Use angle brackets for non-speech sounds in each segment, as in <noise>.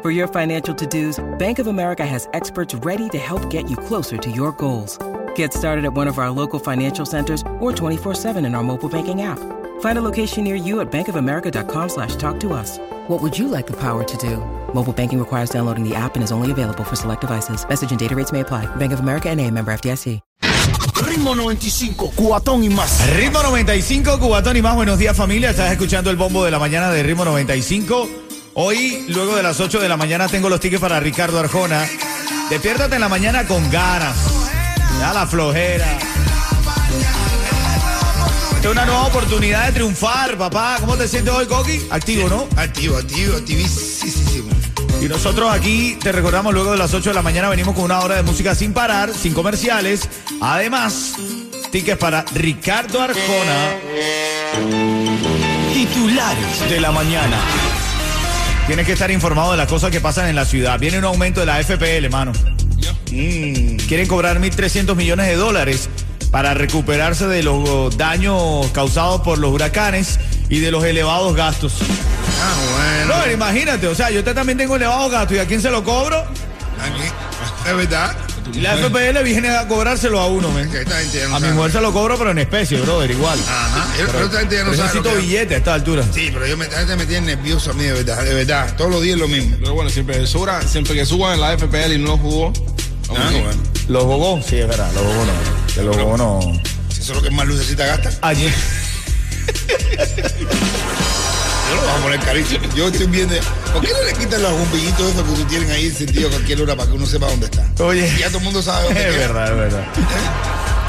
For your financial to-dos, Bank of America has experts ready to help get you closer to your goals. Get started at one of our local financial centers or 24-7 in our mobile banking app. Find a location near you at bankofamerica.com slash talk to us. What would you like the power to do? Mobile banking requires downloading the app and is only available for select devices. Message and data rates may apply. Bank of America and a member FDIC. Ritmo 95, cuatón y más. Ritmo 95, Cubatón y más. Buenos días familia. Estás escuchando el bombo de la mañana de Ritmo 95. Hoy, luego de las 8 de la mañana, tengo los tickets para Ricardo Arjona. Despiértate en la mañana con ganas. Ya la flojera. Esta es una nueva oportunidad de triunfar, papá. ¿Cómo te sientes hoy, Coqui? Activo, ¿no? Activo, activo, activísimo. Y nosotros aquí, te recordamos, luego de las 8 de la mañana venimos con una hora de música sin parar, sin comerciales. Además, tickets para Ricardo Arjona. Titulares de la mañana. Tienes que estar informado de las cosas que pasan en la ciudad. Viene un aumento de la FPL, hermano. Mm, quieren cobrar 1.300 millones de dólares para recuperarse de los daños causados por los huracanes y de los elevados gastos. Ah, bueno. No, imagínate, o sea, yo también tengo elevados gastos y a quién se lo cobro. Aquí, <laughs> es verdad. Y la FPL viene a cobrárselo a uno, men. Que esta gente ya no A mi mujer lo se lo cobro, pero en especie, brother, igual. Ajá. Yo- pero esta gente ya no Pero sabe lo necesito billete a esta altura. Sí, pero yo me, esta gente me tiene nervioso a mí, de verdad, de verdad. Todos los días es lo mismo. Pero bueno, siempre, suba- siempre que suban en la FPL y no lo jugó. Ah, bueno. Los jugó, sí, es verdad, los jugó no. Que los jugó no. Si eso es lo que más lucecita gasta, Ayer. <laughs> yo lo voy a poner carísimo. Yo estoy viendo. ¿Por qué no le quitan los bombillitos esos que ustedes tienen ahí sentido a cualquier hora para que uno sepa dónde está? Oye. Ya todo el mundo sabe dónde Es queda. verdad, es verdad.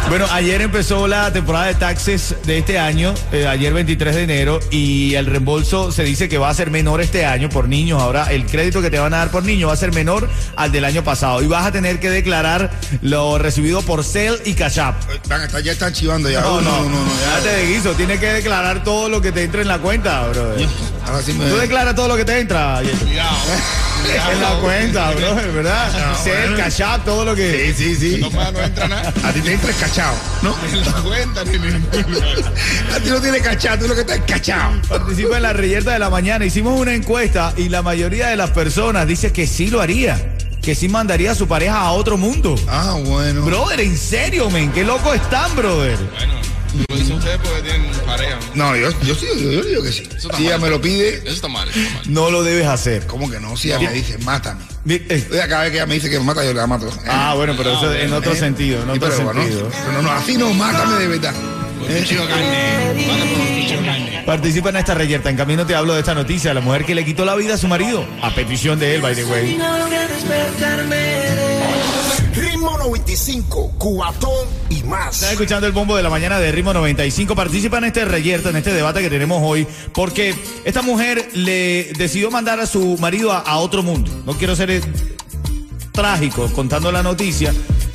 Bueno, ayer empezó la temporada de taxes de este año, eh, ayer 23 de enero, y el reembolso se dice que va a ser menor este año por niños. Ahora el crédito que te van a dar por niño va a ser menor al del año pasado. Y vas a tener que declarar lo recibido por Cell y Cash App. Van, hasta ya están chivando ya. No, no, no, no, Ya te de guiso, tienes que declarar todo lo que te entra en la cuenta, bro. Ahora sí me. Tú declaras todo lo que te entra. Cuidado. En la cuenta, bro, ¿verdad? No. Cash App, todo lo que... Sí, sí, sí. No, no entra nada. A ti te entra cachado, ¿no? Ni en la cuenta ni. <laughs> A ti no tienes cachado, tú lo que estás es cachado. Participa en la reyerta de la mañana. Hicimos una encuesta y la mayoría de las personas dice que sí lo haría. Que sí mandaría a su pareja a otro mundo. Ah, bueno. Brother, en serio, men. Qué loco están, brother. Bueno, lo dicen ustedes porque tienen pareja. ¿no? No, yo, yo sí, yo, yo digo que sí. Eso está Si ella mal. me lo pide, Eso está mal, eso está mal. No lo debes hacer. ¿cómo que no? Si ella me dice, mátame. Eh, Oiga, cada vez que ella me dice que me mata, yo la mato. Ah, bueno, pero eso en otro ¿Eh? sentido, en otro pero bueno, sentido. pero no, no, así no, mátame de verdad. De carne. Participa en esta reyerta. En camino te hablo de esta noticia. La mujer que le quitó la vida a su marido. A petición de él, by the way. Ritmo 95, cuatón y más. Estás escuchando el bombo de la mañana de Ritmo 95. Participa en este reyerto, en este debate que tenemos hoy, porque esta mujer le decidió mandar a su marido a, a otro mundo. No quiero ser eh, trágico contando la noticia.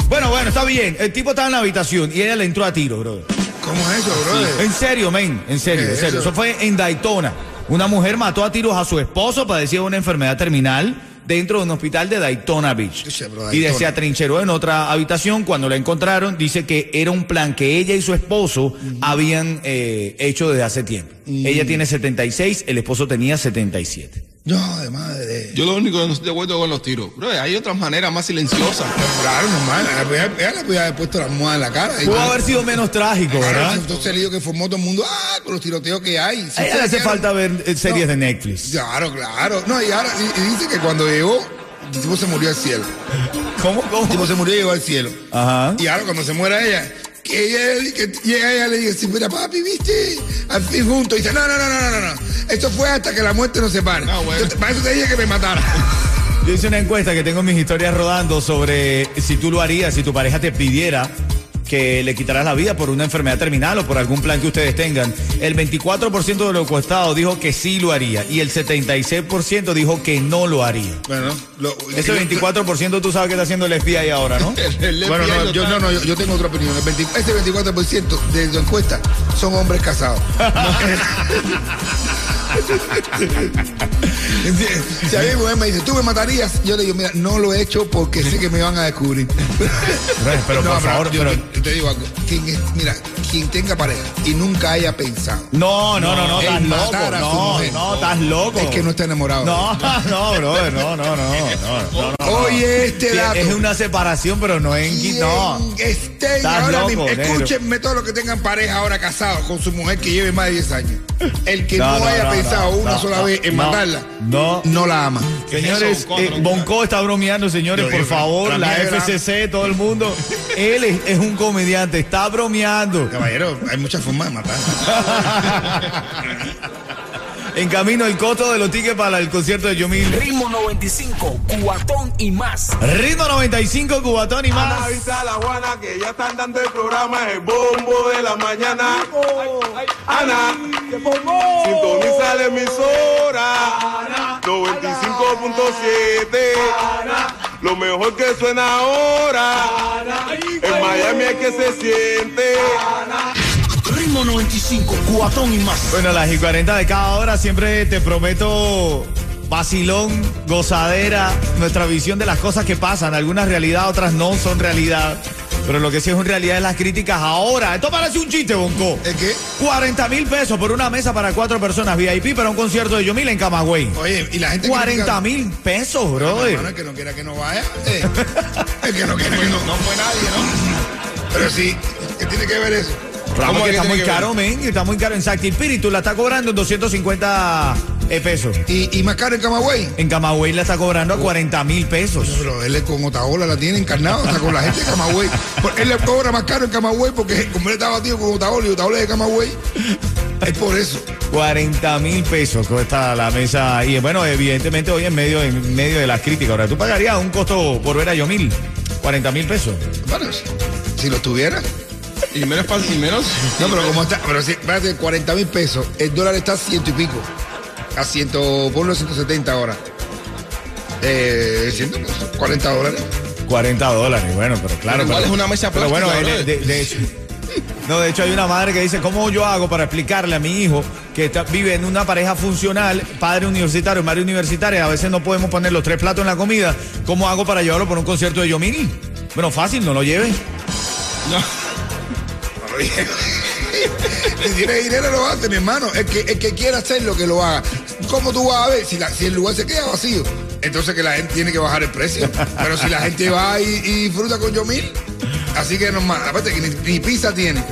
Bueno, bueno, está bien. El tipo estaba en la habitación y ella le entró a tiro, brother. ¿Cómo es eso, brother? En serio, men, en serio, ¿Qué en es serio. eso? Eso fue en Daytona. Una mujer mató a tiros a su esposo, padecía una enfermedad terminal dentro de un hospital de Daytona Beach. Y se atrincheró en otra habitación. Cuando la encontraron, dice que era un plan que ella y su esposo habían eh, hecho desde hace tiempo. Ella tiene 76, el esposo tenía 77. No, de madre. Yo lo único que no estoy de acuerdo con los tiros. Bro, hay otras maneras más silenciosas. Claro, normal. Ella le podía haber puesto la almohada en la cara. y- Pudo haber sido menos trágico, ¿verdad? entonces el lío que formó todo el mundo, ah, con los tiroteos que hay. Si A ella le hace quieren- falta ver eh, series No. de Netflix. Claro, claro. No, y ahora, y, y dice que cuando llegó, el tipo se murió al cielo. ¿Cómo? El ¿Cómo? tipo se murió y llegó al cielo. Ajá. Y ahora cuando se muera ella, que ella que llega ella le dice, mira papi, viste, al fin juntos. Y dice, no, no, no, no, no, no. Esto fue hasta que la muerte nos separe. Ah, bueno. Yo para eso te dije que me matara. Yo hice una encuesta que tengo en mis historias rodando sobre si tú lo harías, si tu pareja te pidiera que le quitarás la vida por una enfermedad terminal o por algún plan que ustedes tengan. El 24% de los encuestados dijo que sí lo haría y el 76% dijo que no lo haría. Bueno, lo- Ese 24% tú sabes que está haciendo el FBI ahora, ¿no? <laughs> El Bueno, no, yo, no, no, yo, yo tengo otra opinión. El 20 ese 24% de tu encuesta son hombres casados. <laughs> si, a mí mi mujer me dice, ¿tú me matarías? Yo le digo, mira, no lo he hecho porque sé que me van a descubrir. Pero No, por favor, yo, pero... te digo algo. Quien es- mira, quien tenga pareja y nunca haya pensado No, no, no, no, estás loco. No, no, estás loco. es que no está enamorado. No, <laughs> no, brother, no, no, no, no, no, no. Oye, este Sí, dato. Es una separación, pero no en Quien no. estén Estás ahora loco, mismo, negro. escúchenme todos los que tengan pareja ahora casados con su mujer que lleve más de 10 años. El que no, No, no, haya no, pensado no, una no, sola no, vez en no, matarla, no. no la ama. Señores, Eso, eh, Bonco está bromeando, señores, Yo por favor, la. FCC, todo el mundo. Él es, es un comediante, está bromeando. Caballero, hay muchas formas de matar. <laughs> En camino el costo de los tickets para el concierto de Yomil. Ritmo 95, cuatón y más. Ritmo 95, Cubatón y más. Avisa a la Juana que ya están dando el programa El Bombo de la Mañana. Ana, sintoniza la emisora 95.7. Lo mejor que suena ahora. En Miami es que se siente. Ritmo 95, cuatón y más. Bueno, las y 40 de cada hora siempre te prometo vacilón, gozadera, nuestra visión de las cosas que pasan. Algunas realidad, otras no son realidad. Pero lo que sí es una realidad es las críticas ahora. Esto parece un chiste, Bonco. ¿Es que? 40 mil pesos por una mesa para cuatro personas VIP para un concierto de Yomil en Camagüey. Oye, y la gente 40 mil pesos, Hermano, brother. el que no quiera que no vaya. eh. El que no quiera que no. No fue nadie, ¿no? Pero sí, ¿qué tiene que ver eso? Ramos, ¿Cómo que que está muy caro, men. Está muy caro en Sacti Espíritu. La está cobrando en 250 eh, pesos. Y, y más caro en Camagüey. En Camagüey la está cobrando a 40 mil pesos. Pero él es con Otaola, la tiene encarnado, está con la gente de Camagüey. Él le cobra más caro en Camagüey porque como él está batido con Otaola y Otaola es de Camagüey, es por eso. 40 mil pesos cuesta la mesa. Y bueno, evidentemente hoy en medio, en medio de las críticas. Ahora, ¿tú pagarías un costo por ver a Yomil? 40 mil pesos. Bueno, si, si lo tuviera. Y menos fácil, y menos. No, pero como está, pero si, espérate, 40 mil pesos, el dólar está a ciento y pico. A ciento, ponlo a 170 ahora. Eh, 140 dólares. 40 dólares, bueno, pero claro. Pero igual es una mesa Pero bueno, plástica, de, de- de hecho. No, de hecho hay una madre que dice, ¿cómo yo hago para explicarle a mi hijo que está- vive en una pareja funcional, padre universitario, madre universitaria, a veces no podemos poner los tres platos en la comida, ¿cómo hago para llevarlo por un concierto de Yomil? Bueno, fácil, no lo lleve. <laughs> si tiene dinero lo hace, mi hermano. El que, el que quiera hacerlo, que lo haga. ¿Cómo tú vas a ver si, la- si el lugar se queda vacío? Entonces que la gente tiene que bajar el precio. Pero si la gente va y, y disfruta con Yomil, así que normal. Aparte que ni, ni pizza tiene.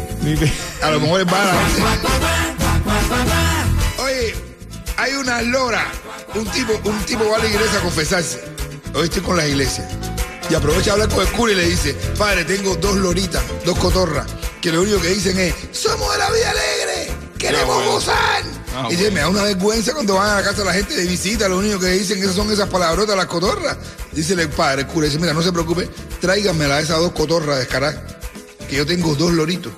A lo mejor es barato. Oye, hay una lora. Un tipo, un tipo va a la iglesia a confesarse. Hoy estoy con la iglesia. Y aprovecha a hablar con el cura y le dice, padre, tengo dos loritas, dos cotorras, que lo único que dicen es, somos de la vida alegre, queremos bueno. gozar. Ah, y dice, me da una vergüenza cuando van a la casa de la gente de visita, lo único que dicen esas son esas palabrotas, las cotorras. Dice el padre, el cura, dice, mira, no se preocupe, tráiganmela esas dos cotorras descaradas, que yo tengo dos loritos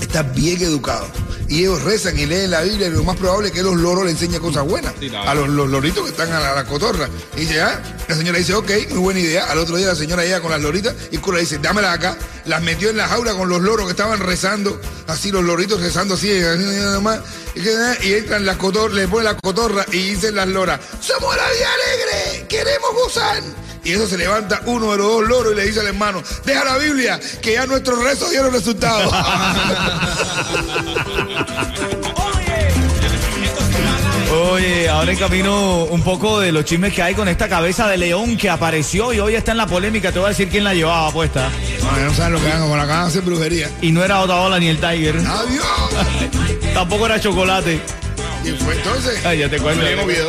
está bien educado. Y ellos rezan y leen la Biblia y lo más probable es que los loros le enseñen cosas buenas Sí, a los, los loritos que están a la, a la cotorra. Y dice, ah, la señora dice, ok, muy buena idea. Al otro día la señora llega con las loritas y el cura dice, dámelas acá. Las metió en la jaula con los loros que estaban rezando, así los loritos rezando así, ah, y entran las cotorras, le ponen la cotorra y dicen las loras, somos la vida alegre, queremos gozar. Y eso se levanta uno de los dos loros y le dice al hermano, deja la Biblia, que ya nuestros rezos dieron resultados. <laughs> Oye, ahora en camino un poco de los chismes que hay con esta cabeza de león que apareció y hoy está en la polémica. Te voy a decir quién la llevaba puesta. No, no saben lo que hagan, con la cara hacer brujería. Y no era Otaola ni el Tiger. Adiós. <laughs> Tampoco era chocolate. Y fue entonces. Ay, ya te cuento. Movido.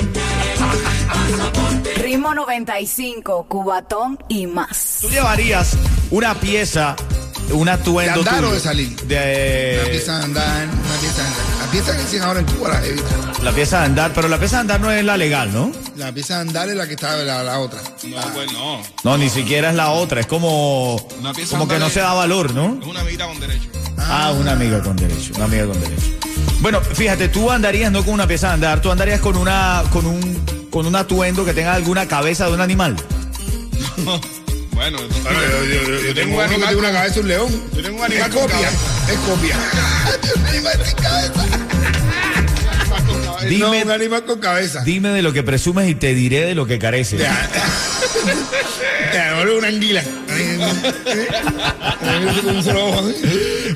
Ritmo 95, Cubatón y más. ¿Tú llevarías una pieza, un atuendo ¿De andar tuyo o de salir? De, Una pieza de andar, una pieza de andar. La pieza que dicen ahora en Cuba, la evita. La pieza de andar, pero la pieza de andar no es la legal, ¿no? La pieza de andar es la que está la, la otra. No, pues no. No, ni siquiera es la otra, es como, Una pieza como que no se da valor, ¿no? Es una amiguita con derecho. Ah, una amiga con derecho, una amiga con derecho. Bueno, fíjate, tú andarías no con una pieza de andar, tú andarías con una, con un, con un atuendo que tenga alguna cabeza de un animal. <laughs> Bueno, Bueno, yo, yo- yo- yo tengo que tiene una cabeza de un león. Yo tengo un animal Es con copia, cabeza. es copia. Un animal sin cabeza. No, Dime, un animal con cabeza. dime de lo que presumes y te diré de lo que careces. <laughs> No, una anguila. Un.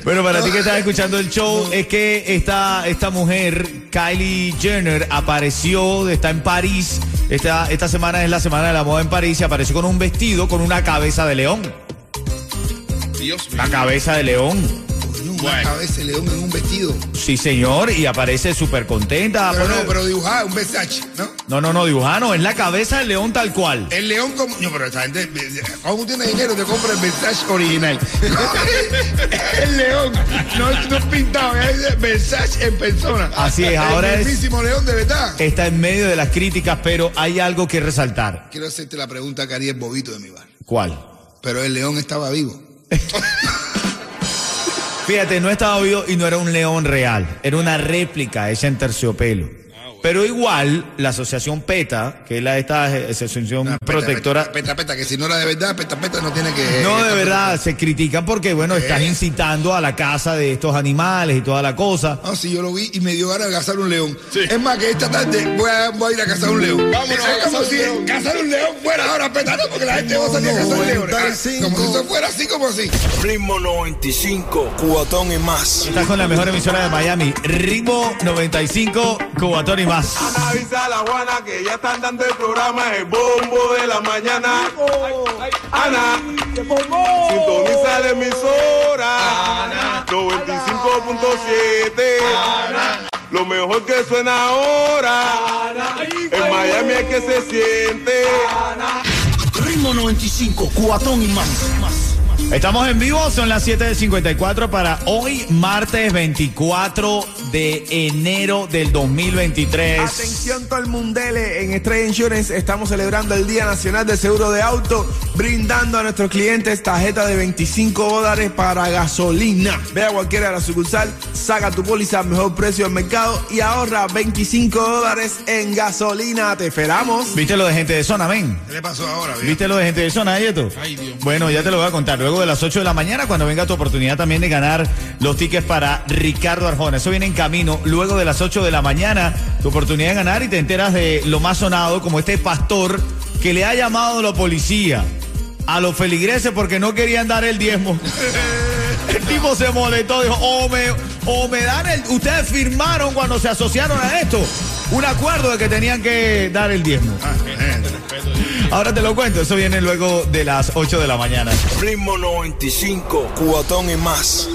Bueno, para ti que estás escuchando el show, es que esta, esta mujer, Kylie Jenner, apareció, está en París. Esta, esta semana es la semana de la moda en París y apareció con un vestido con una cabeza de león. Dios mío. La cabeza de león. Una cabeza de león en un vestido. Sí, señor, y aparece súper contenta. Pero no, pero dibujada, un Versace, ¿no? No, no, no, dibujano, es la cabeza del león tal cual. El león como. No, pero esta gente. Cuando tú tienes dinero, te compra el Versace original. <laughs> el león. No, es- no es pintado, es Versace en persona. Así es, ahora el es- mismísimo león de verdad. Está en medio de las críticas, pero hay algo que resaltar. Quiero hacerte la pregunta que haría el bobito de mi bar. ¿Cuál? Pero el león estaba vivo. <laughs> Fíjate, no estaba vivo y no era un león real, era una réplica hecha en terciopelo. Pero igual, la asociación PETA, que es la esta asociación Ah, peta, protectora, Peta, peta, peta, que si no era de verdad, peta, peta no tiene que. no de verdad se critican porque, bueno, estás incitando a la caza de estos animales y toda la cosa. No, si yo lo vi y me dio ganas de cazar un león. Es más, que esta tarde voy a, voy a ir a cazar un león. Vámonos a es como cazar un león. cazar un león fuera ahora petando porque la gente va a salir a cazar leones. Ah, 95. Como si eso fuera así como así. Ritmo 95, cubatón y más. Estás con la mejor emisora de Miami, Ritmo 95, Cubatón y más. Ana avisa a la Juana que ya están dando el programa El Bombo de la Mañana. Ana, sintoniza la emisora. 95.7. Lo mejor que suena ahora. En Miami es que se siente. Ritmo 95, cubatón y más. más. Estamos en vivo, son las 7.54 para hoy, martes 24 de enero del 2023. Atención todo el mundele, en Estrella Insurance estamos celebrando el Día Nacional del Seguro de Auto, brindando a nuestros clientes tarjeta de 25 dólares para gasolina. Ve a cualquiera de la sucursal, saca tu póliza al mejor precio del mercado y ahorra 25 dólares en gasolina. Te esperamos. ¿Viste lo de gente de zona, men? ¿Qué le pasó ahora? viejo? ¿Viste lo de gente de zona, Yeto? Ay, Dios. Bueno, ya te lo voy a contar. Luego de las 8 de la mañana, cuando venga tu oportunidad también de ganar los tickets para Ricardo Arjona. Eso viene en camino. Luego de las 8 de la mañana, tu oportunidad de ganar y te enteras de lo más sonado, como este pastor que le ha llamado a la policía a los feligreses porque no querían dar el diezmo. <laughs> El tipo se molestó, dijo, o me, o me dan el... Ustedes firmaron cuando se asociaron a esto un acuerdo de que tenían que dar el diezmo. Ahora te lo cuento, eso viene luego de las 8 de la mañana. Ritmo 95, cubatón y más.